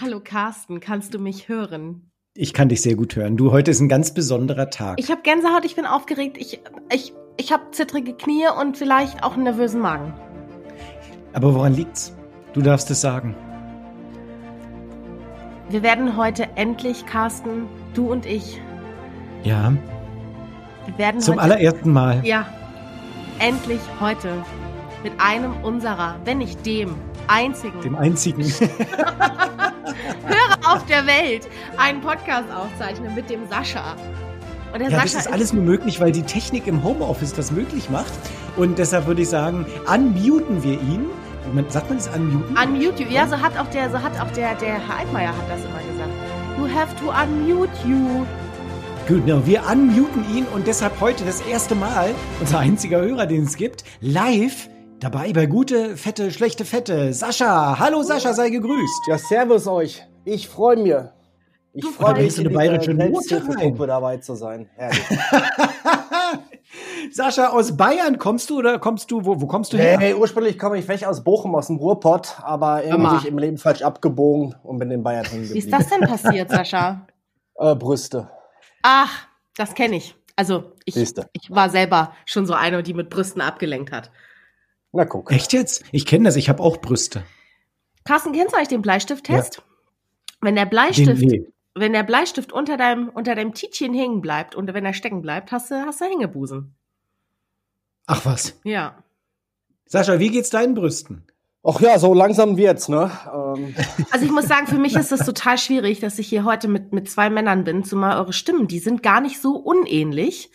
Hallo Carsten, kannst du mich hören? Ich kann dich sehr gut hören. Du, heute ist ein ganz besonderer Tag. Ich habe Gänsehaut, ich bin aufgeregt, ich, ich, ich habe zittrige Knie und vielleicht auch einen nervösen Magen. Aber woran liegt's? Du darfst es sagen. Wir werden heute endlich, Carsten, du und ich. Ja. Wir werden Zum allerersten Mal. Ja, endlich heute mit einem unserer, wenn nicht dem einzigen Dem einzigen. Hörer auf der Welt einen Podcast aufzeichnen mit dem Sascha. Und der Ja, Sascha das ist alles nur möglich, weil die Technik im Homeoffice das möglich macht. Und deshalb würde ich sagen, unmuten wir ihn. Sagt man das unmuten? Unmute you. Ja, so hat auch der, so hat auch der, der Herr Altmaier hat das immer gesagt. You have to unmute you. Genau, wir unmuten ihn und deshalb heute das erste Mal, unser einziger Hörer, den es gibt, live dabei bei Gute, Fette, Schlechte, Fette. Sascha, hallo Sascha, sei gegrüßt. Ja, servus euch. Ich freue mich. Ich freue mich, in Eine bayerische dieser Note Selbsthilfegruppe dabei zu sein. Sascha, aus Bayern kommst du oder kommst du, wo, wo kommst du hey, her? hey, ursprünglich komme ich weg aus Bochum, aus dem Ruhrpott, aber irgendwie bin ich im Leben falsch abgebogen und bin in Bayern hängen Wie ist das denn passiert, Sascha? Äh, Brüste. Ach, das kenne ich. Also ich, Siehste. ich war selber schon so eine, die mit Brüsten abgelenkt hat. Na guck. Echt jetzt? Ich kenne das, ich habe auch Brüste. Carsten, kennst du eigentlich den Bleistifttest? Wenn der Den, Bleistift, nee. wenn der Bleistift unter deinem, unter deinem Tietchen hängen bleibt und wenn er stecken bleibt, hast du, hast du Hängebusen. Ach was. Ja. Sascha, wie geht's deinen Brüsten? Ach ja, so langsam wird's, ne? Ähm, Also ich muss sagen, für mich ist es total schwierig, dass ich hier heute mit, mit zwei Männern bin, zumal eure Stimmen, die sind gar nicht so unähnlich.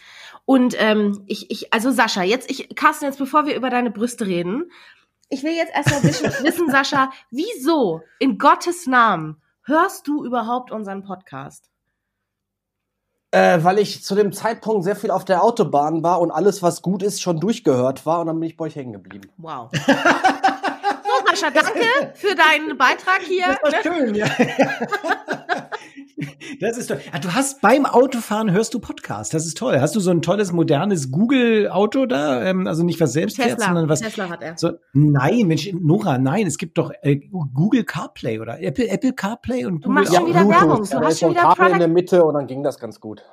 Und ähm, ich, ich, also Sascha, jetzt, ich, Carsten, jetzt bevor wir über deine Brüste reden, ich will jetzt erstmal wissen, wissen, Sascha, wieso in Gottes Namen hörst du überhaupt unseren Podcast? äh, weil ich zu dem Zeitpunkt sehr viel auf der Autobahn war und alles, was gut ist, schon durchgehört war und dann bin ich bei euch hängen geblieben. Wow. So, Sascha, danke für deinen Beitrag hier. Das war schön, ja. Das ist toll. Ah, du hast beim Autofahren hörst du Podcast. Das ist toll. Hast du so ein tolles modernes Google-Auto da? Ähm, also nicht was selbst fährt, sondern was. Tesla hat er. So, nein, Mensch, Nora, nein, es gibt doch äh, Google CarPlay oder Apple, Apple CarPlay und Du Google machst schon wieder Bluetooth. Werbung. Du Da hast ist schon so ein wieder Kabel in der Mitte und dann ging das ganz gut.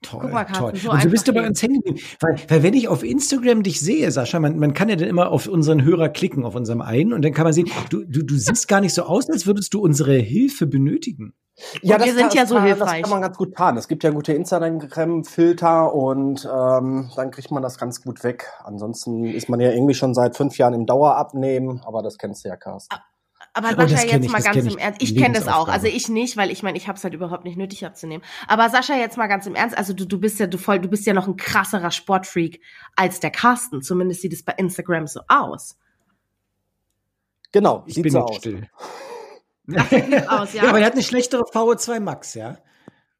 Toll, Guck mal, toll. so und so bist du bei uns hängen geblieben. Weil, weil wenn ich auf Instagram dich sehe, Sascha, man, man kann ja dann immer auf unseren Hörer klicken, auf unserem einen, und dann kann man sehen, du, du, du siehst gar nicht so aus, als würdest du unsere Hilfe benötigen. Und wir sind ja so kann, hilfreich. Das kann man ganz gut tarnen. Es gibt ja gute Instagram-Filter und ähm, dann kriegt man das ganz gut weg. Ansonsten ist man ja irgendwie schon seit fünf Jahren im Dauerabnehmen, aber das kennst du ja, Carsten. Aber Oh, das Sascha, jetzt ich, mal das ganz im. Ernst. Ich kenne das auch. Also ich nicht, weil ich meine, ich habe es halt überhaupt nicht nötig abzunehmen. Aber Sascha, jetzt mal ganz im Ernst. Also du, du bist ja du voll, du bist ja noch ein krasserer Sportfreak als der Carsten. Zumindest sieht es bei Instagram so aus. Genau, Ich sieht bin so jetzt aus. still. Sieht aus, ja. Ja, aber er hat eine schlechtere VO2 Max, ja?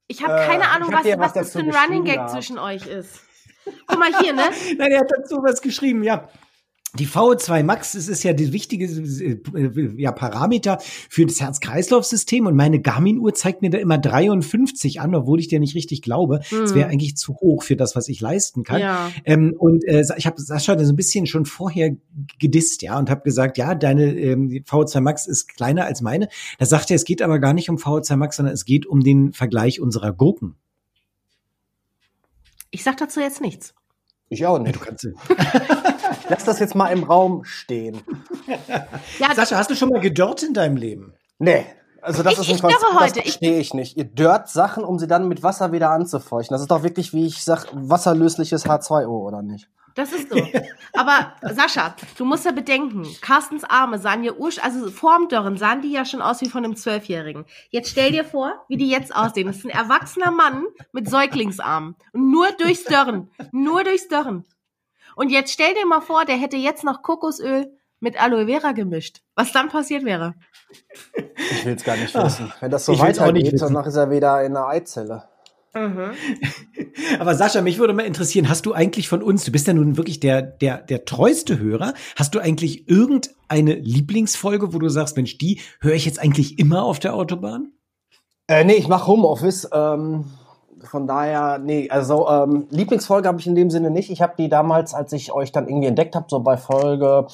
ich habe Äh, keine Ahnung, ich hab was, was was das für ein Running Gag zwischen euch ist. Guck mal hier, ne? Nein, er hat dazu was geschrieben, ja. Die VO2 Max, das ist ja die wichtige äh, ja, Parameter für das Herz-Kreislauf-System und meine Garmin-Uhr zeigt mir da immer 53 an, obwohl ich dir nicht richtig glaube. Es wäre eigentlich zu hoch für das, was ich leisten kann. Hm. Ja. Ähm, und äh, ich habe Sascha so ein bisschen schon vorher gedisst, ja, und habe gesagt, ja, deine ähm, die VO2 Max ist kleiner als meine. Da sagt er, es geht aber gar nicht um VO2 Max, sondern es geht um den Vergleich unserer Gurken. Ich sag dazu jetzt nichts. Ich auch Ja, nicht. du kannst, Lass das jetzt mal im Raum stehen. Ja, Sascha, hast du schon mal gedörrt in deinem Leben? Nee. Also das Ich- ist ein ich dörre Konzept, heute. das Ich- verstehe ich nicht. Ihr dört Sachen, um sie dann mit Wasser wieder anzufeuchten. Das ist doch wirklich, wie ich sag, wasserlösliches H2O, oder nicht? Das ist so. Aber Sascha, du musst ja bedenken, Carstens Arme sahen ja ursch, also vorm Dörren sahen die ja schon aus wie von einem Zwölfjährigen. Jetzt stell dir vor, wie die jetzt aussehen. Das ist ein erwachsener Mann mit Säuglingsarmen. Und nur durchs Dörren. Nur durchs Dörren. Und jetzt stell dir mal vor, der hätte jetzt noch Kokosöl mit Aloe Vera gemischt. Was dann passiert wäre. Ich will es gar nicht wissen. Wenn das so Ich weitergeht, danach ist er wieder in der Eizelle. Mhm. Aber Sascha, mich würde mal interessieren, hast du eigentlich von uns, du bist ja nun wirklich der, der, der treueste Hörer, hast du eigentlich irgendeine Lieblingsfolge, wo du sagst, Mensch, die höre ich jetzt eigentlich immer auf der Autobahn? Äh, nee, ich mache Homeoffice. Ähm, von daher, nee, also ähm, Lieblingsfolge habe ich in dem Sinne nicht. Ich habe die damals, als ich euch dann irgendwie entdeckt habe, so bei Folge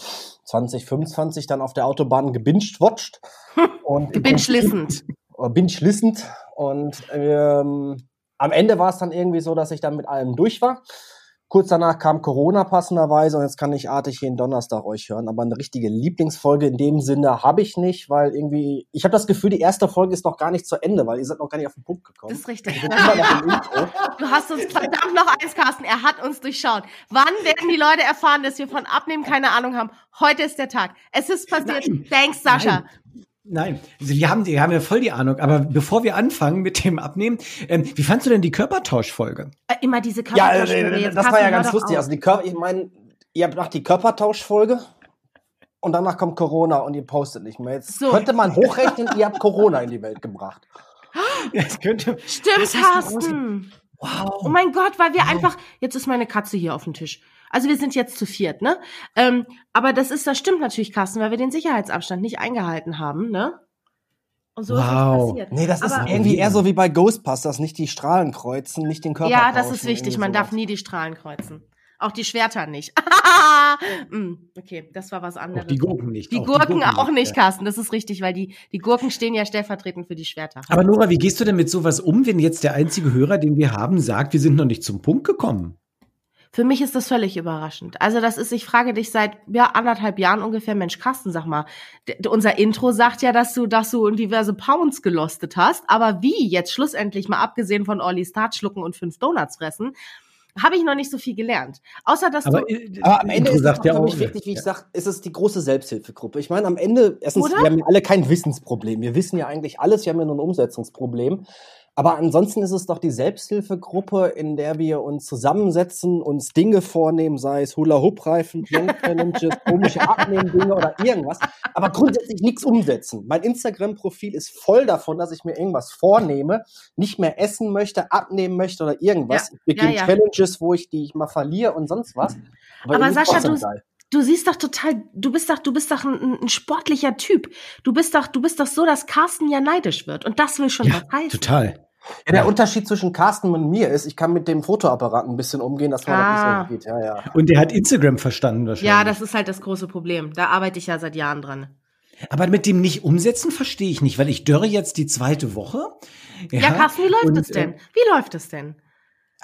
20, 25 dann auf der Autobahn gebinged-watched. und im Gebinge-listend. oder binge-listend. Und ähm, am Ende war es dann irgendwie so, dass ich dann mit allem durch war. Kurz danach kam Corona passenderweise und jetzt kann ich artig jeden Donnerstag euch hören. Aber eine richtige Lieblingsfolge in dem Sinne habe ich nicht, weil irgendwie, ich habe das Gefühl, die erste Folge ist noch gar nicht zu Ende, weil ihr seid noch gar nicht auf den Punkt gekommen. Das ist richtig. Du hast uns verdammt noch eins, Carsten. Er hat uns durchschaut. Wann werden die Leute erfahren, dass wir von Abnehmen keine Ahnung haben? Heute ist der Tag. Es ist passiert. Nein. Thanks, Sascha. Nein. Nein, wir haben, wir haben ja voll die Ahnung. Aber bevor wir anfangen mit dem Abnehmen, ähm, wie fandst du denn die Körpertauschfolge? Äh, Immer diese Ja, Körpertauschfolge. äh, Jetzt, das war ja ganz lustig. auf. Also die Körper, ich meine, ihr habt nach die Körpertauschfolge und danach kommt Corona und ihr postet nicht mehr. Jetzt So. könnte man hochrechnen, ihr habt Corona in die Welt gebracht. Das könnte. Stimmt, Das hast du Carsten. Wow. Oh mein Gott, weil wir einfach, jetzt ist meine Katze hier auf dem Tisch. Also wir sind jetzt zu viert, ne? Ähm, aber das ist, das stimmt natürlich, Carsten, weil wir den Sicherheitsabstand nicht eingehalten haben, ne? Und so ist Wow. das passiert. Nee, das ist Aber- irgendwie eher so wie bei Ghostbusters, nicht die Strahlen kreuzen, nicht den Körper Ja, das ist wichtig. Man darf sowas. nie die Strahlen kreuzen. Auch die Schwerter nicht. Hm, okay, das war was anderes. Auch die Gurken nicht. Die Auch Gurken auch nicht, ja. Carsten. Das ist richtig, weil die, die Gurken stehen ja stellvertretend für die Schwerter. Aber Nora, wie gehst du denn mit sowas um, wenn jetzt der einzige Hörer, den wir haben, sagt, wir sind noch nicht zum Punkt gekommen? Für mich ist das völlig überraschend. Also das ist, ich frage dich seit ja, anderthalb Jahren ungefähr, Mensch, Carsten, sag mal, unser Intro sagt ja, dass du, dass du diverse Pounds gelostet hast, aber wie jetzt schlussendlich mal abgesehen von Olli Start schlucken und fünf Donuts fressen, habe ich noch nicht so viel gelernt. Außer dass Aber, du, Aber am Ende ist es sagt doch ja für auch, mich wichtig, wie ich ja. sage, ist es die große Selbsthilfegruppe. Ich meine, am Ende, erstens, Oder? wir haben ja alle kein Wissensproblem. Wir wissen ja eigentlich alles, wir haben ja nur ein Umsetzungsproblem. Aber ansonsten ist es doch die Selbsthilfegruppe, in der wir uns zusammensetzen, uns Dinge vornehmen, sei es Hula-Hoop-Reifen, Plank-Challenges, komische Abnehmen-Dinge oder irgendwas. Aber grundsätzlich nichts umsetzen. Mein Instagram-Profil ist voll davon, dass ich mir irgendwas vornehme, nicht mehr essen möchte, abnehmen möchte oder irgendwas. Ja, Ich beginne ja, ja. Challenges, wo ich die ich mal verliere und sonst was. Aber irgendwie Sascha, du- geil. Du siehst doch total, du bist doch, du bist doch ein, ein sportlicher Typ. Du bist doch, du bist doch so, dass Carsten ja neidisch wird. Und das will schon Ja, was heißen. total. Ja, der Unterschied zwischen Carsten und mir ist, ich kann mit dem Fotoapparat ein bisschen umgehen, dass man Ah. das nicht so geht. Ja, ja. Und der hat Instagram verstanden wahrscheinlich. Ja, das ist halt das große Problem. Da arbeite ich ja seit Jahren dran. Aber mit dem nicht umsetzen verstehe ich nicht, weil ich dörre jetzt die zweite Woche. Ja, Carsten, wie läuft und, es denn? äh, Wie läuft es denn?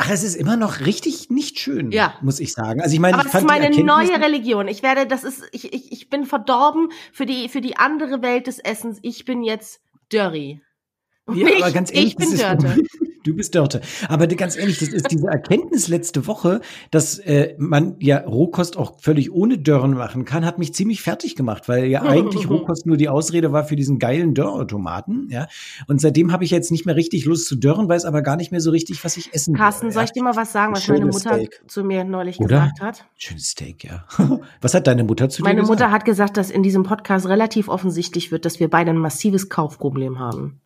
Ach, es ist immer noch richtig nicht schön, Ja. muss ich sagen. Also ich meine, Aber ich das ist fand meine neue Religion. Ich werde, das ist, ich, ich, ich bin verdorben für die, für die andere Welt des Essens. Ich bin jetzt Dörri. Ja, ich, aber ganz ehrlich, ich bin Dörte. Du bist Dörte. Aber ganz ehrlich, das ist diese Erkenntnis letzte Woche, dass äh, man ja Rohkost auch völlig ohne Dörren machen kann, hat mich ziemlich fertig gemacht, weil ja eigentlich Rohkost nur die Ausrede war für diesen geilen Dörrautomaten. Ja, und seitdem habe ich jetzt nicht mehr richtig Lust zu dörren, weiß aber gar nicht mehr so richtig, was ich essen Carsten, will. soll ja. ich dir mal was sagen, was Ein meine Mutter Steak. zu mir neulich Oder? gesagt hat? Schönes Steak, ja. was hat deine Mutter zu Meine dir gesagt? Mutter hat gesagt, dass in diesem Podcast relativ offensichtlich wird, dass wir beide ein massives Kaufproblem haben.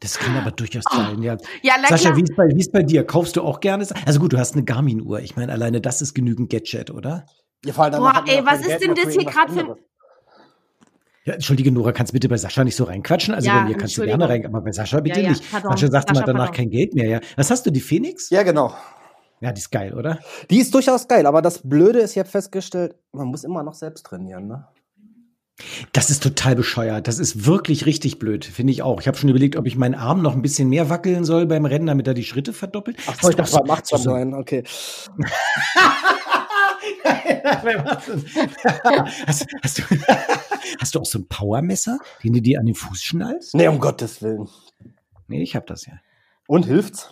Das kann aber durchaus sein, ja. Ja, na Sascha, wie ist, bei, wie ist bei dir? Kaufst du auch gerne? Also gut, du hast eine Garmin-Uhr. Ich meine, alleine das ist genügend Gadget, oder? Ja, vor allem Boah, ey, was ist denn das hier grad für. Ja, entschuldige, Nora, kannst bitte bei Sascha nicht so reinquatschen? Also Ja, bei mir kannst du gerne rein, aber bei Sascha bitte Ja, ja, nicht. pardon. Sascha sagt immer danach pardon. kein Geld mehr, ja. Was hast du, die Phoenix? Ja, genau. Ja, die ist geil, oder? Die ist durchaus geil, aber das Blöde ist, ich habe festgestellt, man muss immer noch selbst trainieren, ne? Das ist total bescheuert. Das ist wirklich richtig blöd, finde ich auch. Ich habe schon überlegt, ob ich meinen Arm noch ein bisschen mehr wackeln soll beim Rennen, damit er die Schritte verdoppelt. Ach, Hast ich dachte, man macht so- sein, okay. Hast, hast, du, hast du auch so ein Powermesser, den du dir an den Fuß schnallst? Nee, um Gottes Willen. Nee, ich habe das ja. Und hilft's?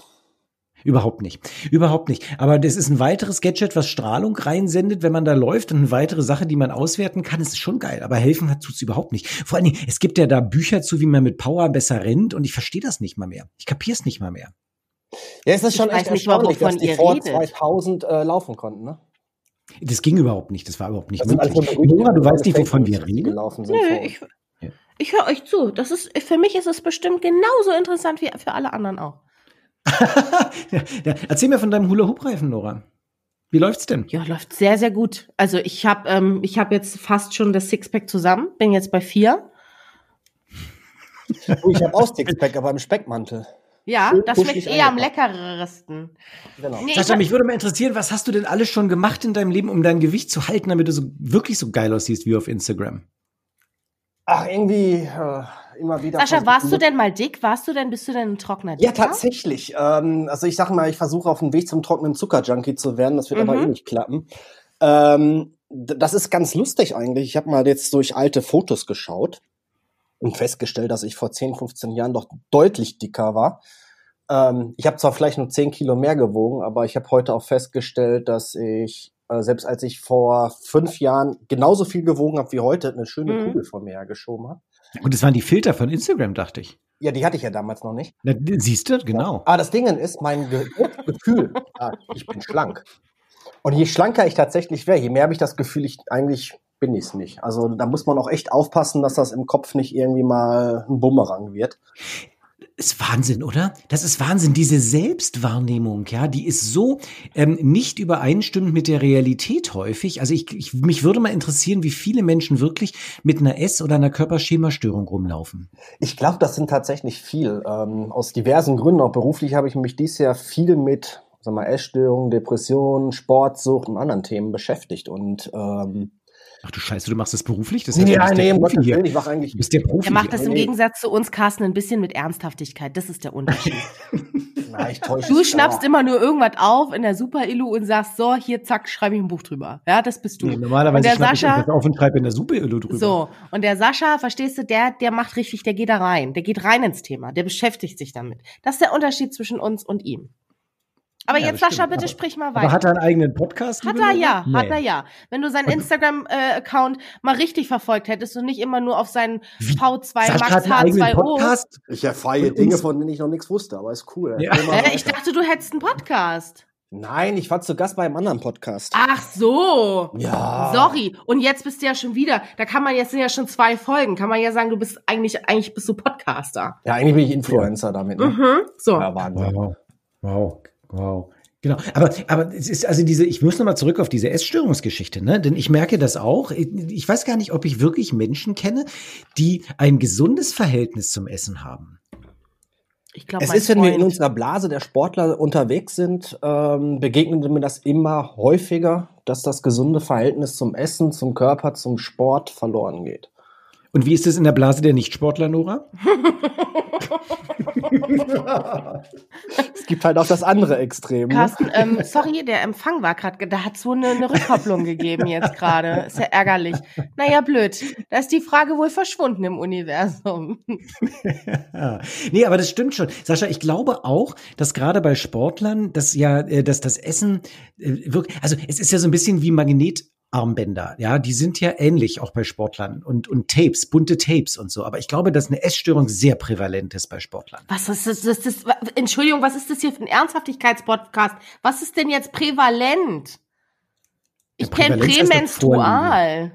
Überhaupt nicht. Überhaupt nicht. Aber das ist ein weiteres Gadget, was Strahlung reinsendet, wenn man da läuft und eine weitere Sache, die man auswerten kann. Es ist schon geil. Aber helfen hat tut's überhaupt nicht. Vor allen Dingen, es gibt ja da Bücher zu, wie man mit Power besser rennt und ich verstehe das nicht mal mehr. Ich kapier's nicht mal mehr. Ja, es ist schon echt nicht mal, erstaunlich, dass wovon die ihr vor redet. 2000 äh, laufen konnten, ne? Das ging überhaupt nicht. Das war überhaupt nicht möglich. Gerüchte, Nora, du keine weißt nicht, wovon wir reden? gelaufen sind Nö, ich, ich höre euch zu. Das ist, für mich ist es bestimmt genauso interessant wie für alle anderen auch. Ja, ja. Erzähl mir von deinem Hula-Hoop-Reifen, Nora. Wie läuft's denn? Ja, läuft sehr, sehr gut. Also ich habe ähm, ich hab jetzt fast schon das Sixpack zusammen, bin jetzt bei vier. Ich habe auch Sixpack, aber im Speckmantel. Ja, Schön das schmeckt eher am leckersten. Genau. Nee, ich Sascha, mich würde mal interessieren, was hast du denn alles schon gemacht in deinem Leben, um dein Gewicht zu halten, damit du so wirklich so geil aussiehst wie auf Instagram? Ach, irgendwie äh, immer wieder. Sascha, warst du denn mal dick? Warst du denn, bist du denn ein trockener Ja, Dicker? tatsächlich. Ähm, also ich sag mal, ich versuche auf dem Weg zum trockenen Zuckerjunkie zu werden. Das wird aber Mhm. eh nicht klappen. Ähm, das ist ganz lustig eigentlich. Ich habe mal jetzt durch alte Fotos geschaut und festgestellt, dass ich vor 10, 15 Jahren doch deutlich dicker war. Ähm, ich habe zwar vielleicht nur 10 Kilo mehr gewogen, aber ich habe heute auch festgestellt, dass ich, äh, selbst als ich vor fünf Jahren genauso viel gewogen habe wie heute, eine schöne Mhm. Kugel vor mir hergeschoben habe. Und das waren die Filter von Instagram, dachte ich. Ja, die hatte ich ja damals noch nicht. Na, siehst du, genau. Aber das Ding ist, mein Ge Gefühl, ja, ich bin schlank. Und je schlanker ich tatsächlich wäre, je mehr habe ich das Gefühl, ich eigentlich bin ich es nicht. Also da muss man auch echt aufpassen, dass das im Kopf nicht irgendwie mal ein Bumerang wird. Ist Wahnsinn, oder? Das ist Wahnsinn. Diese Selbstwahrnehmung, ja, die ist so ähm, nicht übereinstimmend mit der Realität häufig. Also ich, ich, mich würde mal interessieren, wie viele Menschen wirklich mit einer Ess- oder einer Körperschemastörung rumlaufen. Ich glaube, das sind tatsächlich viel. Ähm, aus diversen Gründen, auch beruflich habe ich mich dieses Jahr viel mit sag mal, Essstörungen, Depressionen, Sportsucht und anderen Themen beschäftigt. Und ähm, Ach du Scheiße, du machst das beruflich? Das ja, du nee, der um Profi Gottes. Willen, ich mache eigentlich Du bist der Profi. Er macht das im. Gegensatz zu uns, Carsten, ein bisschen mit Ernsthaftigkeit. Das ist der Unterschied. Na, ich täusche Du es schnappst immer nur irgendwas auf in der Super-Illu und sagst, so, hier, zack, schreibe ich ein Buch drüber. Ja, das bist du. Nee, und normalerweise der schnapp ich Sascha, irgendwas auf und schreibe in der Suppe drüber. so, und der Sascha, verstehst du, der, der macht richtig, der geht da rein. Der geht rein ins Thema. Der beschäftigt sich damit. Das ist der Unterschied zwischen uns und ihm. Aber Ja, jetzt, Sascha, bitte Aber- sprich mal Aber weiter. hat er einen eigenen Podcast? Hat er ja, hat Nee. er ja. Wenn du seinen Instagram-Account mal richtig verfolgt hättest und nicht immer nur auf seinen Wie? V2 Sascha Max hat einen eigenen H2O. Podcast? Ich erfahre Dinge, von denen ich noch nichts wusste, aber ist cool. Ja. Äh, ich dachte, du hättest einen Podcast. Nein, ich war zu Gast bei einem anderen Podcast. Ach so. Ja. Sorry. Und jetzt bist du ja schon wieder. Da kann man jetzt sind ja schon zwei Folgen. Kann man ja sagen, du bist eigentlich eigentlich bist du Podcaster. Ja, eigentlich bin ich Influencer damit. Ne? Mhm. So. Ja, Wahnsinn. Wow. Wow. Wow. Genau, aber, aber es ist also diese, ich muss nochmal zurück auf diese Essstörungsgeschichte, ne? Denn ich merke das auch. Ich weiß gar nicht, ob ich wirklich Menschen kenne, die ein gesundes Verhältnis zum Essen haben. Ich glaube, Es ist, wenn wir in unserer Blase der Sportler unterwegs sind, ähm, begegnet mir das immer häufiger, dass das gesunde Verhältnis zum Essen, zum Körper, zum Sport verloren geht. Und wie ist es in der Blase der Nichtsportler, Nora? Es gibt halt auch das andere Extrem. Ne? Carsten, ähm, sorry, der Empfang war gerade, da hat so eine, eine Rückkopplung gegeben jetzt gerade. Ist ja ärgerlich. Naja, blöd. Da ist die Frage wohl verschwunden im Universum. Ja. Nee, aber das stimmt schon. Sascha, ich glaube auch, dass gerade bei Sportlern, dass ja, äh, dass das Essen äh, wirklich, also es ist ja so ein bisschen wie Magnetarmbänder, ja, die sind ja ähnlich auch bei Sportlern und, und Tapes, bunte Tapes und so. Aber ich glaube, dass eine Essstörung sehr prävalent ist bei Sportlern. Was ist das, das, das? Entschuldigung, was ist das hier für ein Ernsthaftigkeitspodcast? Was ist denn jetzt prävalent? Ich kenne prämenstrual.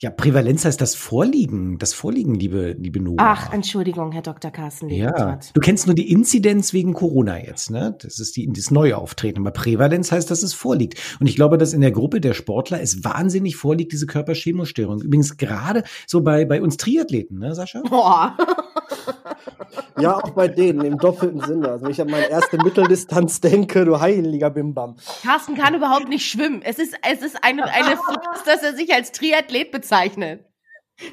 Ja, Prävalenz heißt das Vorliegen, das Vorliegen, liebe, liebe Nora. Ach, Entschuldigung, Herr Dr. Carsten Ja, du kennst nur die Inzidenz wegen Corona jetzt, ne? Das ist die, das neue Auftreten. Aber Prävalenz heißt, dass es vorliegt. Und ich glaube, dass in der Gruppe der Sportler es wahnsinnig vorliegt, diese Körperchemostörung. Übrigens gerade so bei, bei uns Triathleten, ne, Sascha? Boah. Ja, auch bei denen im doppelten Sinne. Also wenn ich an meine erste Mitteldistanz denke, du heiliger Bimbam. Carsten kann überhaupt nicht schwimmen. Es ist, es ist eine, eine Farce, dass er sich als Triathlet bezeichnet.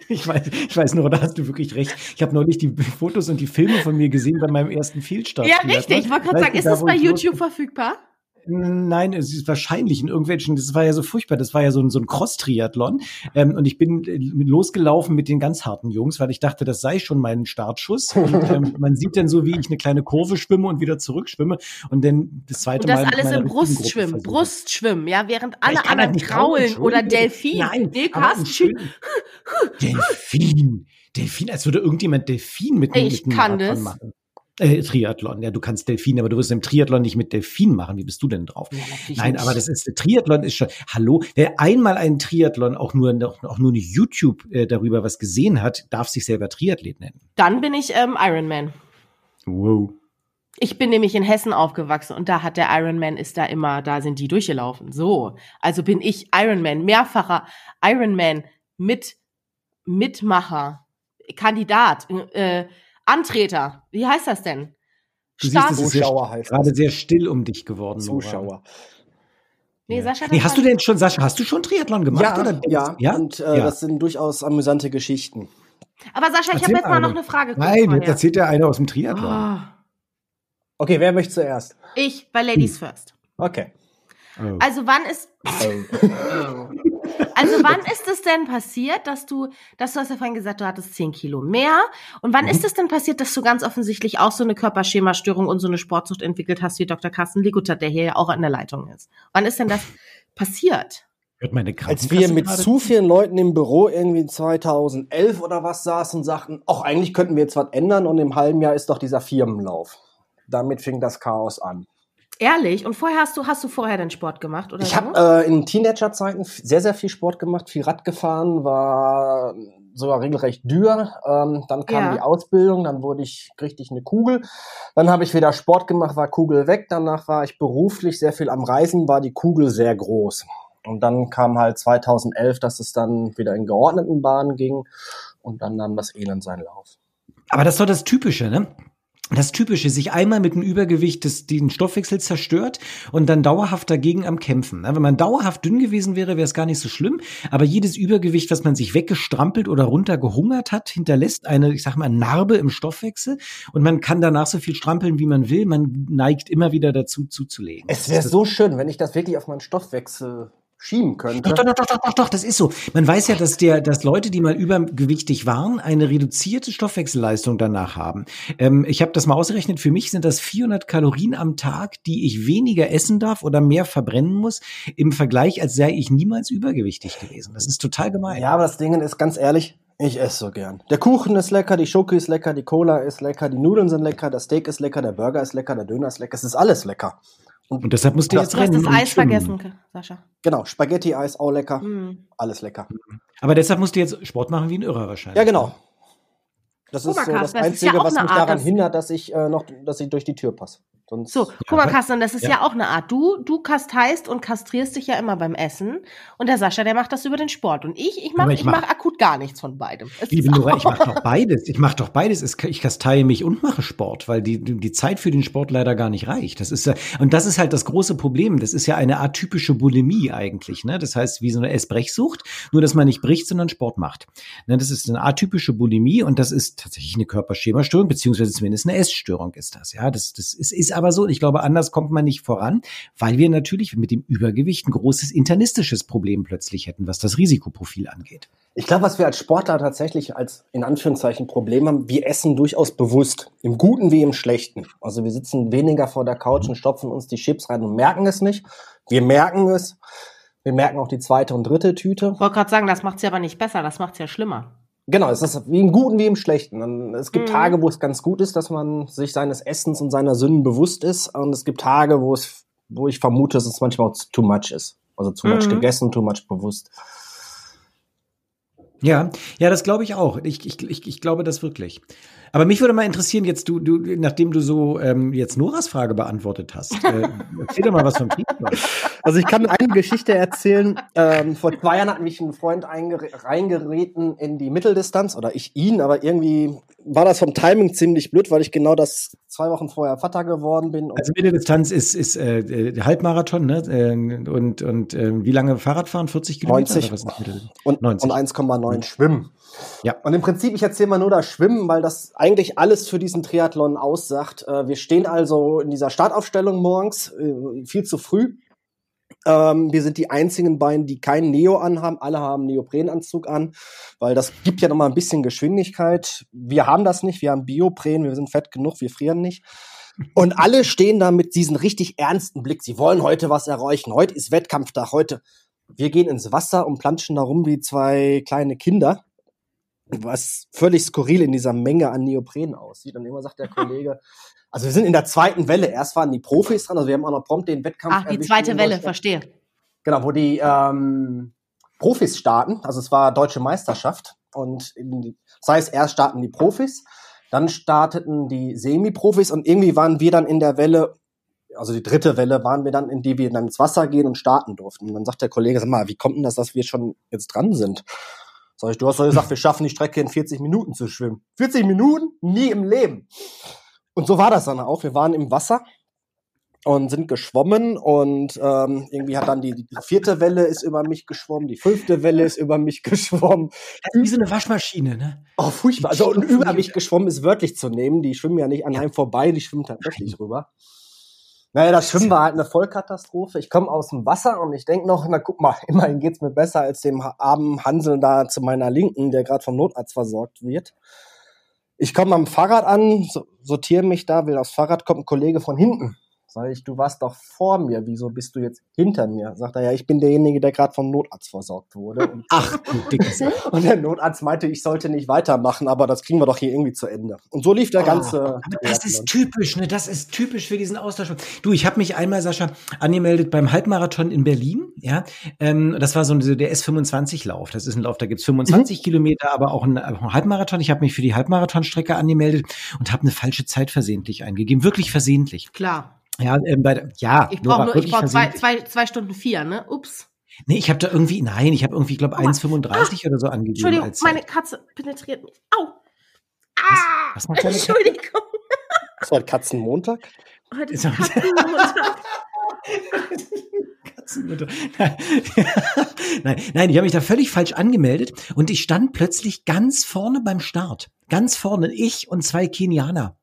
Ich weiß, ich weiß nur, da hast du wirklich recht. Ich habe neulich die Fotos und die Filme von mir gesehen bei meinem ersten Fehlstart. Ja, richtig. Ich wollte gerade sagen, ist das bei YouTube verfügbar? Nein, es ist wahrscheinlich in irgendwelchen, das war ja so furchtbar, das war ja so ein, so ein Cross-Triathlon. Ähm, und ich bin äh, losgelaufen mit den ganz harten Jungs, weil ich dachte, das sei schon mein Startschuss. Und ähm, man sieht dann so, wie ich eine kleine Kurve schwimme und wieder zurückschwimme. Und dann das zweite Und das Mal. mit alles im Brustschwimmen. Brustschwimmen, ja, während Ja, alle kann halt anderen kraulen oder. Delfin. Nein, Entschuldigung. Delfin. Delfin, als würde irgendjemand Delfin mit, Ich mit kann das. machen. Äh, Triathlon, ja, du kannst Delfin, aber du wirst im Triathlon nicht mit Delfin machen. Wie bist du denn drauf? Ja, Nein, nicht. aber das ist Triathlon ist schon. Hallo, wer einmal einen Triathlon auch nur auch nur eine YouTube äh, darüber was gesehen hat, darf sich selber Triathlet nennen. Dann bin ich ähm, Ironman. Wow. Ich bin nämlich in Hessen aufgewachsen und da hat der Ironman ist da immer, da sind die durchgelaufen. So, also bin ich Ironman, mehrfacher Ironman mit Mitmacher, Kandidat, äh, Antreter. Wie heißt das denn? Du siehst, Start. es ist sehr, Zuschauer heißt gerade sehr still um dich geworden. Nora. Zuschauer. Nee, Sascha, Nee, hast du denn schon, Sascha, hast du schon Triathlon gemacht? Ja, oder? ja, ja. und äh, Ja. das sind durchaus amüsante Geschichten. Aber Sascha, ich habe jetzt mal noch eine. eine Frage. Nein, jetzt erzählt der eine aus dem Triathlon. Oh, Okay, wer möchte zuerst? ich bei Ladies First. Okay. Oh. Also wann ist Also wann ist es denn passiert, dass du, dass du hast ja vorhin gesagt, du hattest 10 Kilo mehr. Und wann Mhm. ist es denn passiert, dass du ganz offensichtlich auch so eine Körperschemastörung und so eine Sportsucht entwickelt hast, wie Dr. Carsten Ligutat, der hier ja auch an der Leitung ist? Wann ist denn das passiert? Als wir mit zu vielen Leuten im Büro irgendwie 2011 oder was saßen und sagten, ach, eigentlich könnten wir jetzt was ändern und im halben Jahr ist doch dieser Firmenlauf. Damit fing das Chaos an. Ehrlich? Und vorher hast du, hast du vorher den Sport gemacht, oder Ich so? habe äh, in Teenagerzeiten sehr, sehr viel Sport gemacht, viel Rad gefahren, war sogar regelrecht dürr. Ähm, dann kam Ja. die Ausbildung, dann wurde ich, ich eine Kugel. Dann habe ich wieder Sport gemacht, war Kugel weg. Danach war ich beruflich sehr viel am Reisen, war die Kugel sehr groß. Und dann kam halt 2011, dass es dann wieder in geordneten Bahnen ging. Und dann nahm das Elend seinen Lauf. Aber das ist doch das Typische, ne? Das Typische, sich einmal mit einem Übergewicht das, den Stoffwechsel zerstört und dann dauerhaft dagegen am Kämpfen. Wenn man dauerhaft dünn gewesen wäre, wäre es gar nicht so schlimm. Aber jedes Übergewicht, was man sich weggestrampelt oder runtergehungert hat, hinterlässt eine, ich sag mal, Narbe im Stoffwechsel und man kann danach so viel strampeln, wie man will. Man neigt immer wieder dazu zuzulegen. Es wäre so schön, wenn ich das wirklich auf meinen Stoffwechsel schieben könnte. Doch, doch, doch, doch, doch, doch, das ist so. Man weiß ja, dass der, dass Leute, die mal übergewichtig waren, eine reduzierte Stoffwechselleistung danach haben. Ähm, ich habe das mal ausgerechnet. Für mich sind das 400 Kalorien am Tag, die ich weniger essen darf oder mehr verbrennen muss im Vergleich, als sei ich niemals übergewichtig gewesen. Das ist total gemein. Ja, aber das Ding ist ganz ehrlich, ich esse so gern. Der Kuchen ist lecker, die Schoki ist lecker, die Cola ist lecker, die Nudeln sind lecker, das Steak ist lecker, der Burger ist lecker, der Döner ist lecker, es ist alles lecker. Und deshalb musst du Das- jetzt Du hast rennen. das und Eis schwimmen. vergessen, Sascha. Genau, Spaghetti-Eis auch lecker, Hm. alles lecker. Aber deshalb musst du jetzt Sport machen wie ein Irrer wahrscheinlich. Ja, genau. Das ist so das das ist Einzige, ja auch was mich Art, daran das- hindert, dass ich äh, noch, dass ich durch die Tür passe. Sonst So, guck mal, Carsten, das ist ja. ja. auch eine Art. Du, du kasteist und kastrierst dich ja immer beim Essen. Und der Sascha, der macht das über den Sport. Und ich, ich mache ich ich mach, mach- akut gar nichts von beidem. Es Liebe Nora, ich mache doch beides. Ich mache doch beides. Es- Ich kasteie mich und mache Sport, weil die, die Zeit für den Sport leider gar nicht reicht. Das ist ja, und das ist halt das große Problem. Das ist ja eine atypische Bulimie eigentlich. Ne? Das heißt, wie so eine Essbrechsucht, nur dass man nicht bricht, sondern Sport macht. Ne? Das ist eine atypische Bulimie und das ist tatsächlich eine Körperschemastörung, beziehungsweise zumindest eine Essstörung ist das. Ja, das, das ist, ist aber so. Ich glaube, anders kommt man nicht voran, weil wir natürlich mit dem Übergewicht ein großes internistisches Problem plötzlich hätten, was das Risikoprofil angeht. Ich glaube, was wir als Sportler tatsächlich als in Anführungszeichen Problem haben, wir essen durchaus bewusst, im Guten wie im Schlechten. Also wir sitzen weniger vor der Couch und stopfen uns die Chips rein und merken es nicht. Wir merken es. Wir merken auch die zweite und dritte Tüte. Ich wollte gerade sagen, das macht's ja aber nicht besser, das macht's ja schlimmer. Genau, es ist wie im Guten wie im Schlechten. Und Es gibt Mhm. Tage, wo es ganz gut ist, dass man sich seines Essens und seiner Sünden bewusst ist. Und es gibt Tage, wo es, wo ich vermute, dass es manchmal auch too much ist. Also too much Mhm. gegessen, too much bewusst. Ja, ja, das glaube ich auch. Ich, ich, ich, ich glaube das wirklich. Aber mich würde mal interessieren, jetzt du, du, nachdem du so ähm, jetzt Noras Frage beantwortet hast, äh, erzähl doch mal was vom Triathlon. Also ich kann eine Geschichte erzählen. Ähm, vor zwei Jahren hat mich ein Freund reingereten in die Mitteldistanz oder ich ihn, aber irgendwie war das vom Timing ziemlich blöd, weil ich genau das zwei Wochen vorher Vater geworden bin. Und Also Mitteldistanz ist, ist äh, äh, Halbmarathon, ne? Äh, und und äh, wie lange Fahrradfahren? 40 Kilometer? 90. Oder was ist Mittel? und, 90. und 1,9 Schwimmen. Ja. Und im Prinzip, ich erzähle mal nur das Schwimmen, weil das eigentlich alles für diesen Triathlon aussagt. Äh, wir stehen also in dieser Startaufstellung morgens, äh, viel zu früh. Ähm, wir sind die einzigen beiden, die keinen Neo anhaben. Alle haben Neoprenanzug an, weil das gibt ja noch mal ein bisschen Geschwindigkeit. Wir haben das nicht. Wir haben Biopren. Wir sind fett genug. Wir frieren nicht. Und alle stehen da mit diesem richtig ernsten Blick. Sie wollen heute was erreichen. Heute ist Wettkampftag. Heute. Wir gehen ins Wasser und planschen da rum wie zwei kleine Kinder. Was völlig skurril in dieser Menge an Neopren aussieht. Und immer sagt der Kollege, also wir sind in der zweiten Welle. Erst waren die Profis dran, also wir haben auch noch prompt den Wettkampf. Ach, die zweite Welle, verstehe. Genau, wo die ähm, Profis starten. Also es war deutsche Meisterschaft. Und in, das heißt, erst starten die Profis, dann starteten die Semi-Profis und irgendwie waren wir dann in der Welle, also die dritte Welle waren wir dann, in die wir dann ins Wasser gehen und starten durften. Und dann sagt der Kollege, sag mal, wie kommt denn das, dass wir schon jetzt dran sind? Sag ich, du hast doch gesagt, wir schaffen die Strecke in 40 Minuten zu schwimmen. 40 Minuten? Nie im Leben. Und so war das dann auch. Wir waren im Wasser und sind geschwommen und ähm, irgendwie hat dann die, die vierte Welle ist über mich geschwommen, die fünfte Welle ist über mich geschwommen. Das ist wie so eine Waschmaschine, ne? Oh, furchtbar. Also und über mich geschwommen ist wörtlich zu nehmen. Die schwimmen ja nicht an einem vorbei, die schwimmen tatsächlich rüber. Naja, das Schwimmen war halt eine Vollkatastrophe. Ich komme aus dem Wasser und ich denk noch, na guck mal, immerhin geht's mir besser als dem armen Hansel da zu meiner Linken, der gerade vom Notarzt versorgt wird. Ich komme am Fahrrad an, sortiere mich da, will aufs Fahrrad, kommt ein Kollege von hinten Sag ich, du warst doch vor mir, wieso bist du jetzt hinter mir? Sagt er, ja, ich bin derjenige, der gerade vom Notarzt versorgt wurde. Und Ach, du Dickes. Und der Notarzt meinte, ich sollte nicht weitermachen, aber das kriegen wir doch hier irgendwie zu Ende. Und so lief der Oh, ganze. aber das ist typisch, ne? Das ist typisch für diesen Austausch. Du, ich habe mich einmal, Sascha, angemeldet beim Halbmarathon in Berlin. Ja, ähm, das war so der S25-Lauf. Das ist ein Lauf, da gibt's 25 Kilometer, aber auch ein, auch ein Halbmarathon. Ich habe mich für die Halbmarathonstrecke angemeldet und habe eine falsche Zeit versehentlich eingegeben. Wirklich versehentlich. Klar. Ja, ähm, bei, der- ja. Ich brauche brauche zwei, zwei, zwei Stunden vier, ne? Ups. Nee, ich habe da irgendwie, nein, ich habe irgendwie, ich glaube, Guck mal. 1,35 oder so angegeben. Entschuldigung, meine Katze penetriert mich. Au! Ah! was macht deine Katze? Entschuldigung. Das war Katzenmontag. Heute ist Ist Katzenmontag. Katzenmutter. nein, nein, ich habe mich da völlig falsch angemeldet und ich stand plötzlich ganz vorne beim Start. Ganz vorne, ich und zwei Kenianer.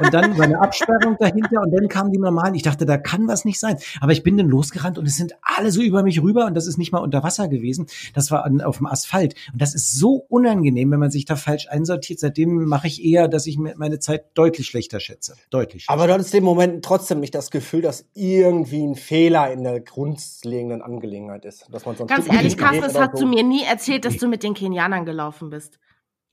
Und dann war eine Absperrung dahinter und dann kamen die normalen. Ich dachte, da kann was nicht sein. Aber ich bin dann losgerannt und es sind alle so über mich rüber und das ist nicht mal unter Wasser gewesen. Das war an, auf dem Asphalt. Und das ist so unangenehm, wenn man sich da falsch einsortiert. Seitdem mache ich eher, dass ich mir meine Zeit deutlich schlechter schätze. Deutlich schlechter. Aber du hattest im Moment trotzdem nicht das Gefühl, dass irgendwie ein Fehler in der grundlegenden Angelegenheit ist. Dass man sonst Ganz ehrlich, Carsten, das hast so. du mir nie erzählt, dass du mit den Kenianern gelaufen bist.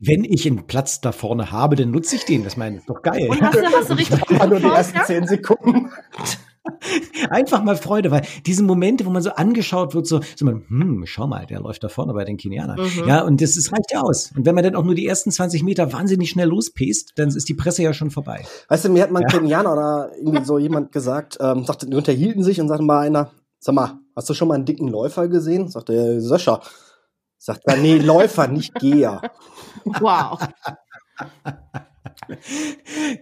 Wenn ich einen Platz da vorne habe, dann nutze ich den. Das meine ich, ist doch geil. Und hast du, hast du richtig nur die ersten zehn Sekunden. Einfach mal Freude, weil diese Momente, wo man so angeschaut wird, so, so man, hm, schau mal, der läuft da vorne bei den Kenianern. Mhm. Ja, und das ist, reicht ja aus. Und wenn man dann auch nur die ersten 20 Meter wahnsinnig schnell lospest, dann ist die Presse ja schon vorbei. Weißt du, mir hat mal ein Ja. Kenianer oder irgendwie so jemand gesagt, ähm, sagte, die unterhielten sich und sagte mal einer, sag mal, hast du schon mal einen dicken Läufer gesehen? Sagte er, Sascha. Sagt er, nee, Läufer, nicht Geher. Wow.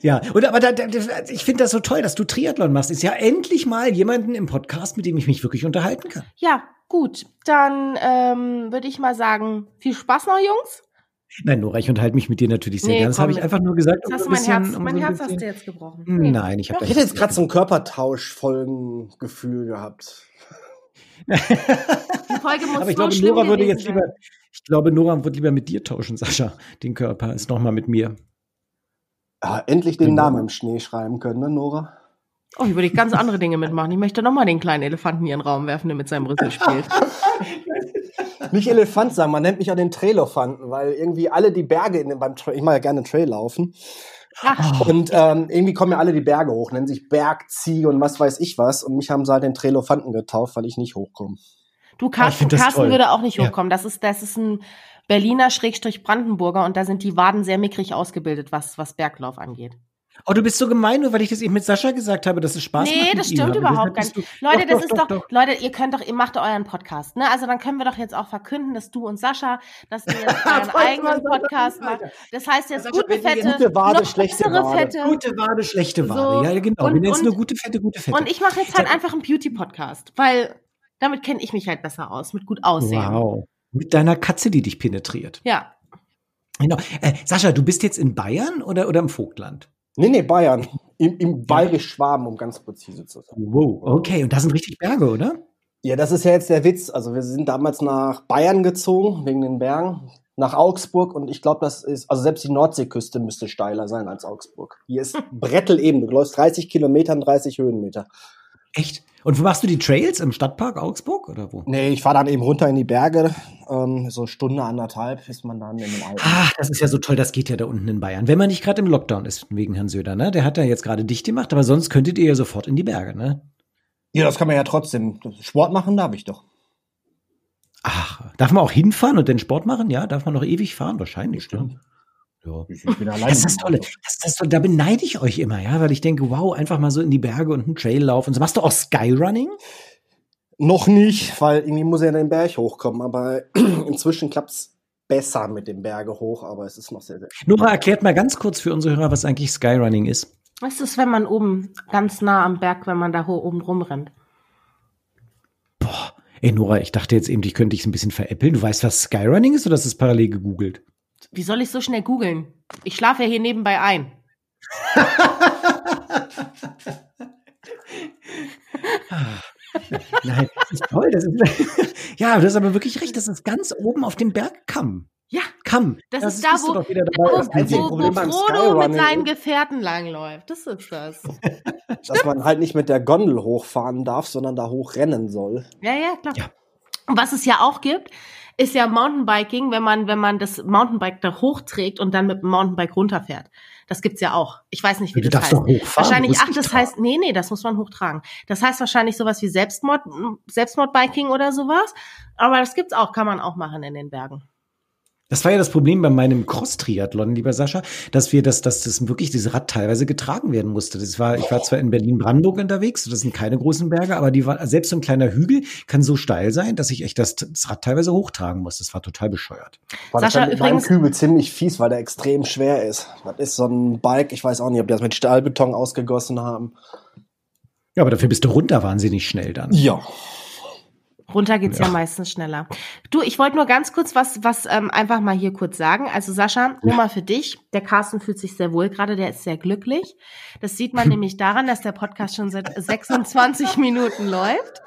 Ja, und aber da, da, ich finde das so toll, dass du Triathlon machst. Ist ja endlich mal jemanden im Podcast, mit dem ich mich wirklich unterhalten kann. Ja, gut. Dann ähm, würde ich mal sagen, viel Spaß noch, Jungs. Nein, Nora, ich unterhalte mich mit dir natürlich sehr Nee, gerne. Das habe ich einfach nur gesagt. Jetzt hast um du ein mein bisschen- Herz, um mein so Herz hast du jetzt gebrochen. Nein, ich habe. Ich hätte jetzt gerade so ein Körpertausch-Folgengefühl gehabt. Die Folge muss Aber ich so glaube, Nora würde jetzt lieber, sein. ich glaube, Nora wird lieber mit dir tauschen, Sascha. Den Körper ist noch mal mit mir. Ja, endlich den Genau. Namen im Schnee schreiben können, ne, Nora? Oh, ich würde ganz andere Dinge mitmachen. Ich möchte noch mal den kleinen Elefanten hier in den Raum werfen, der mit seinem Rüssel spielt. Nicht Elefant sagen, man nennt mich auch den Trailofanten, weil irgendwie alle die Berge in den, beim Trail, ich mache ja gerne Trail laufen. Ach, Und ähm, irgendwie kommen ja alle die Berge hoch, nennen sich Bergziege und was weiß ich was. Und mich haben sie halt den Trailofanten getauft, weil ich nicht hochkomme. du, Ah, Carsten, Carsten würde auch nicht Ja. hochkommen. Das ist, das ist ein Berliner Schrägstrich Brandenburger und da sind die Waden sehr mickrig ausgebildet, was, was Berglauf angeht. Oh, du bist so gemein, nur weil ich das eben mit Sascha gesagt habe, dass es Spaß macht. Nee, das stimmt überhaupt gar nicht. Leute, Doch, das doch, ist doch, doch, Leute, ihr könnt doch, ihr macht doch euren Podcast, ne? Also dann können wir doch jetzt auch verkünden, dass du und Sascha, dass ihr jetzt euren eigenen Podcast macht. Das heißt jetzt Sascha, gute Fette, gute Wade, schlechte Wade. Fette. Gute Wade, schlechte Wade. So, ja, genau. und- wir nennen es nur gute Fette, gute Fette. Und ich mache jetzt halt einfach einen Beauty-Podcast, weil damit kenne ich mich halt besser aus, mit gut aussehen. Wow. Mit deiner Katze, die dich penetriert. Ja. Genau. Äh, Sascha, du bist jetzt in Bayern oder, oder im Vogtland? Nee, nee, Bayern. Im, im Bayerisch-Schwaben, um ganz präzise zu sein. Wow. Okay, und da sind richtig Berge, oder? Ja, das ist ja jetzt der Witz. Also wir sind damals nach Bayern gezogen, wegen den Bergen, nach Augsburg und ich glaube, das ist, also selbst die Nordseeküste müsste steiler sein als Augsburg. Hier ist Brettel eben, du läufst 30 Kilometer und 30 Höhenmeter. Echt? Und wo machst du die Trails? Im Stadtpark Augsburg oder wo? Nee, ich fahre dann eben runter in die Berge. Ähm, so Stunde, anderthalb ist man dann in den Alpen. Ach, das ist ja so toll, das geht ja da unten in Bayern. Wenn man nicht gerade im Lockdown ist, wegen Herrn Söder, ne? Der hat ja jetzt gerade dicht gemacht, aber sonst könntet ihr ja sofort in die Berge, ne? Ja, das kann man ja trotzdem. Sport machen darf ich doch. Ach, darf man auch hinfahren und den Sport machen? Ja, darf man noch ewig fahren? Wahrscheinlich, Stimmt. ne? Ja. Ich, ich bin allein. Das ist das Tolle. Das ist. Da beneide ich euch immer, ja, weil ich denke, wow, einfach mal so in die Berge und einen Traillauf und so. Machst du auch Skyrunning? Noch nicht, weil irgendwie muss er den Berg hochkommen. Aber inzwischen klappt's besser mit dem Berge hoch, aber es ist noch sehr, sehr. Nora, erklärt mal ganz kurz für unsere Hörer, was eigentlich Skyrunning ist. Was ist, wenn man oben ganz nah am Berg, wenn man da oben rumrennt? Boah, ey Nora, ich dachte jetzt eben, ich könnte dich ein bisschen veräppeln. Du weißt, was Skyrunning ist oder hast du es parallel gegoogelt? Wie soll ich so schnell googeln? Ich schlafe ja hier nebenbei ein. Nein, das ist toll. Das ist, ja, du hast aber wirklich recht. Das ist ganz oben auf dem Bergkamm. Ja, Kamm. das, Das ist da, wo, da, wo, Das wo, wo Frodo mit seinen Gefährten langläuft. Das ist das. Dass man halt nicht mit der Gondel hochfahren darf, sondern da hochrennen soll. Ja, ja, klar. Ja. Und was es ja auch gibt, ist ja Mountainbiking, wenn man, wenn man das Mountainbike da hochträgt und dann mit dem Mountainbike runterfährt. Das gibt's ja auch. Ich weiß nicht, wie Du das heißt. doch hochfahren, du Wahrscheinlich, ach, das tragen. heißt, nee, nee, das muss man hochtragen. Das heißt wahrscheinlich sowas wie Selbstmord, Selbstmordbiking oder sowas. Aber das gibt's auch, kann man auch machen in den Bergen. Das war ja das Problem bei meinem Cross-Triathlon, lieber Sascha, dass wir das, dass das wirklich dieses Rad teilweise getragen werden musste. Das war, ich war zwar in Berlin-Brandenburg unterwegs, das sind keine großen Berge, aber die war, selbst so ein kleiner Hügel kann so steil sein, dass ich echt das, das Rad teilweise hochtragen muss. Das war total bescheuert. War Sascha, das übrigens- Kübel ziemlich fies, weil der extrem schwer ist. Das ist so ein Bike, ich weiß auch nicht, ob die das mit Stahlbeton ausgegossen haben. Ja, aber dafür bist du runter wahnsinnig schnell dann. Ja. Runter geht's ja. Ja. meistens schneller. Du, ich wollte nur ganz kurz was, was ähm, einfach mal hier kurz sagen. Also Sascha, nur mal für dich. Der Carsten fühlt sich sehr wohl gerade, der ist sehr glücklich. Das sieht man nämlich daran, dass der Podcast schon seit 26 Minuten läuft.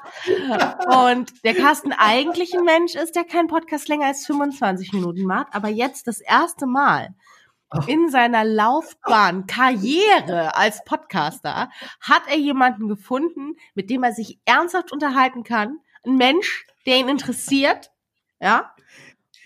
Und der Carsten eigentlich ein Mensch ist, der keinen Podcast länger als 25 Minuten macht, aber jetzt das erste Mal in seiner Laufbahn, Karriere als Podcaster, hat er jemanden gefunden, mit dem er sich ernsthaft unterhalten kann. Ein Mensch, der ihn interessiert, ja,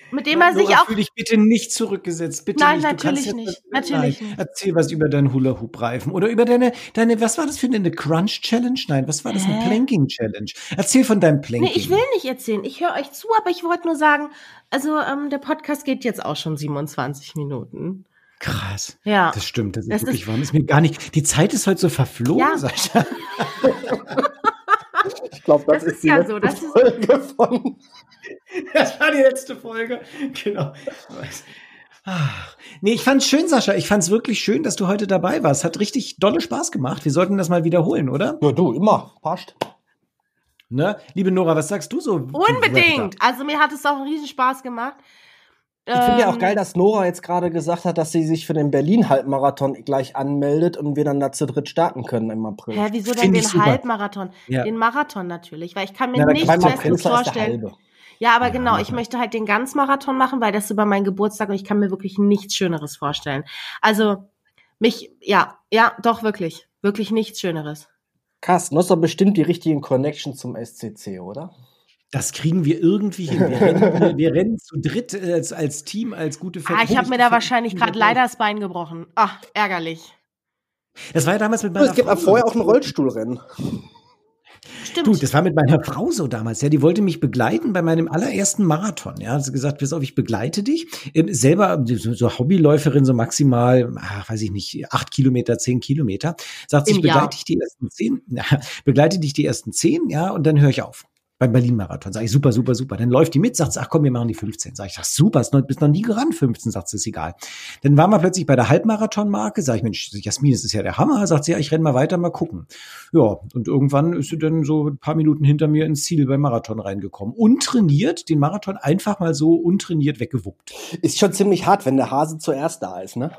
mit dem er sich auch Fühl dich bitte nicht zurückgesetzt. Bitte Nein, nicht. Natürlich nicht. Nein. Natürlich nicht. Erzähl was über deinen Hula-Hoop-Reifen oder über deine, deine, was war das für eine Crunch-Challenge? Nein, was war das? Eine Hä? Planking-Challenge. Erzähl von deinem Planking. Nee, ich will nicht erzählen. Ich höre euch zu, aber ich wollte nur sagen, also ähm, der Podcast geht jetzt auch schon 27 Minuten. Krass. Ja. Das stimmt. Das ist Das wirklich ist- wahr. Ist mir gar nicht. Die Zeit ist heute so verflogen, Ja. Sascha. Ich glaube, das, Das ist ist die ja letzte so, das ist- Folge von. Das war die letzte Folge. Genau. Ach. Nee, ich fand's schön, Sascha. Ich fand's wirklich schön, dass du heute dabei warst. Hat richtig dolle Spaß gemacht. Wir sollten das mal wiederholen, oder? Ja, du, immer. Passt. Ne? Liebe Nora, was sagst du so? Unbedingt. Also mir hat es auch einen riesen Spaß gemacht. Ich finde ja auch Ähm, geil, dass Nora jetzt gerade gesagt hat, dass sie sich für den Berlin-Halbmarathon gleich anmeldet und wir dann da zu dritt starten können im April. Hä, wieso denn Find den. Halbmarathon? Ja. Den Marathon natürlich, weil ich kann mir Prenzlau ist der vorstellen. Ja, aber Ja, genau, ich möchte halt den Ganzmarathon machen, weil das ist über meinen Geburtstag und ich kann mir wirklich nichts Schöneres vorstellen. Also mich, ja, ja, doch wirklich, wirklich nichts Schöneres. Carsten, du hast doch bestimmt die richtigen Connections zum SCC, oder? Das kriegen wir irgendwie hin. Wir rennen, wir, rennen zu dritt als, als Team, als gute Ah, ich habe mir da wahrscheinlich gerade leider das Bein gebrochen. Ah, ärgerlich. Das war ja damals mit meiner Es gibt Frau vorher auch ein Rollstuhlrennen. Stimmt. Du, das war mit meiner Frau so damals, ja. Die wollte mich begleiten bei meinem allerersten Marathon. Ja, hat sie gesagt, pass auf, ich begleite dich. Ähm, selber so, Hobbyläuferin, so maximal, ach, weiß ich nicht, acht Kilometer, zehn Kilometer. Sagt sie, ich begleite dich die ersten zehn, ja, begleite dich die ersten zehn, ja, und dann höre ich auf. Beim Berlin-Marathon. Sag ich, super, super, super. Dann läuft die mit, sagt sie, ach komm, wir machen die 15. Sag ich, ist super, bist noch nie gerannt, 15, sagt sie, ist egal. Dann waren wir plötzlich bei der Halbmarathon-Marke, sag ich, Mensch, Jasmin, das ist ja der Hammer. Sagt sie, ja, ich renn mal weiter, mal gucken. Ja, und irgendwann ist sie dann so ein paar Minuten hinter mir ins Ziel beim Marathon reingekommen. Untrainiert, den Marathon einfach mal so untrainiert weggewuppt. Ist schon ziemlich hart, wenn der Hase zuerst da ist, ne?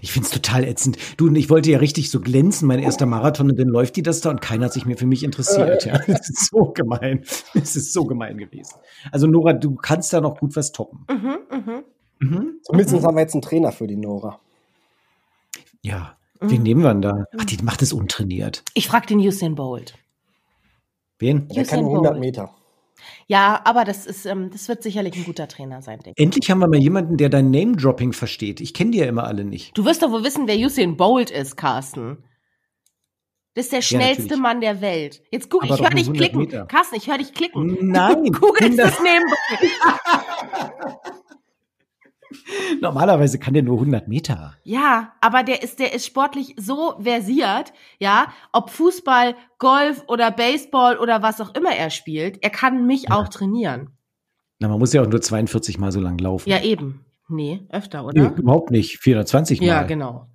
Ich find's total ätzend. Du, und ich wollte ja richtig so glänzen, mein erster Marathon, und dann läuft die das da und keiner hat sich mehr für mich interessiert. Ja, das ist so gemein. Das ist so gemein gewesen. Also Nora, du kannst da noch gut was toppen. Mhm, mhm. Mhm. Zumindest haben wir jetzt einen Trainer für die Nora. Ja, wen nehmen wir denn da? Ach, die macht es untrainiert. Ich frag den Usain Bolt. Wen? Der kann Usain 100 Bolt. Meter. Ja, aber das ist, ähm, das wird sicherlich ein guter Trainer sein, denke ich. Endlich haben wir mal jemanden, der dein Name-Dropping versteht. Ich kenne die ja immer alle nicht. Du wirst doch wohl wissen, wer Usain Bolt ist, Carsten. Das ist der schnellste natürlich. Mann der Welt. Jetzt guck, Aber ich höre dich 100 klicken. Meter. Carsten, ich höre dich klicken. Nein, googelst 100 das nebenbei. Normalerweise kann der nur 100 Meter. Ja, aber der ist, der ist sportlich so versiert, ja, ob Fußball, Golf oder Baseball oder was auch immer er spielt, er kann mich auch trainieren. Na, man muss ja auch nur 42 Mal so lang laufen. Ja, eben. Nee, öfter, Nee, oder? überhaupt nicht. 420 Mal. Ja, genau.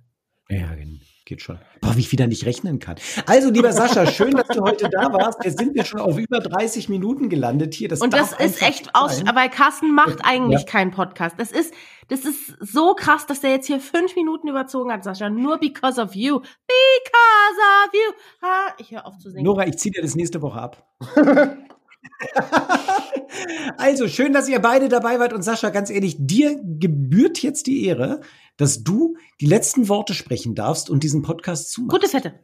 Ja, gen- geht schon. Boah, wie ich wieder nicht rechnen kann. Also, lieber Sascha, schön, dass du heute da warst. Jetzt sind wir schon auf über 30 Minuten gelandet hier. Das Und das ist echt aus, aber Carsten macht eigentlich Ja. keinen Podcast. Das ist, das ist so krass, dass der jetzt hier fünf Minuten überzogen hat, Sascha. Nur because of you. Because of you. Ha, ich höre auf zu singen. Nora, ich ziehe dir das nächste Woche ab. also, schön, dass ihr beide dabei wart. Und Sascha, ganz ehrlich, dir gebührt jetzt die Ehre, dass du die letzten Worte sprechen darfst und diesen Podcast zumachst. Gute Fette.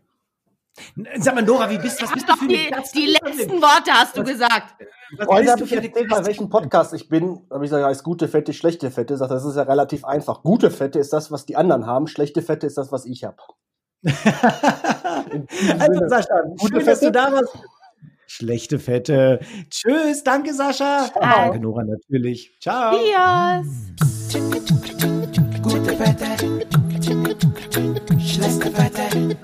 Sag mal, Nora, wie bist, was bist du doch für die, die letzten Worte hast du gesagt. Was Heute bist habe du ich erzählt, bei welchem Podcast ich bin. Da habe ich gesagt, ja, ist gute Fette, schlechte Fette. Sagt, das ist ja relativ einfach. Gute Fette ist das, was die anderen haben. Schlechte Fette ist das, was ich habe. Also, Sascha, Gute schön, dass du Fette. da warst. Schlechte Fette. Tschüss, danke, Sascha. Danke, Nora, natürlich. Ciao. Yes. Gute Wette, schlechte Wette.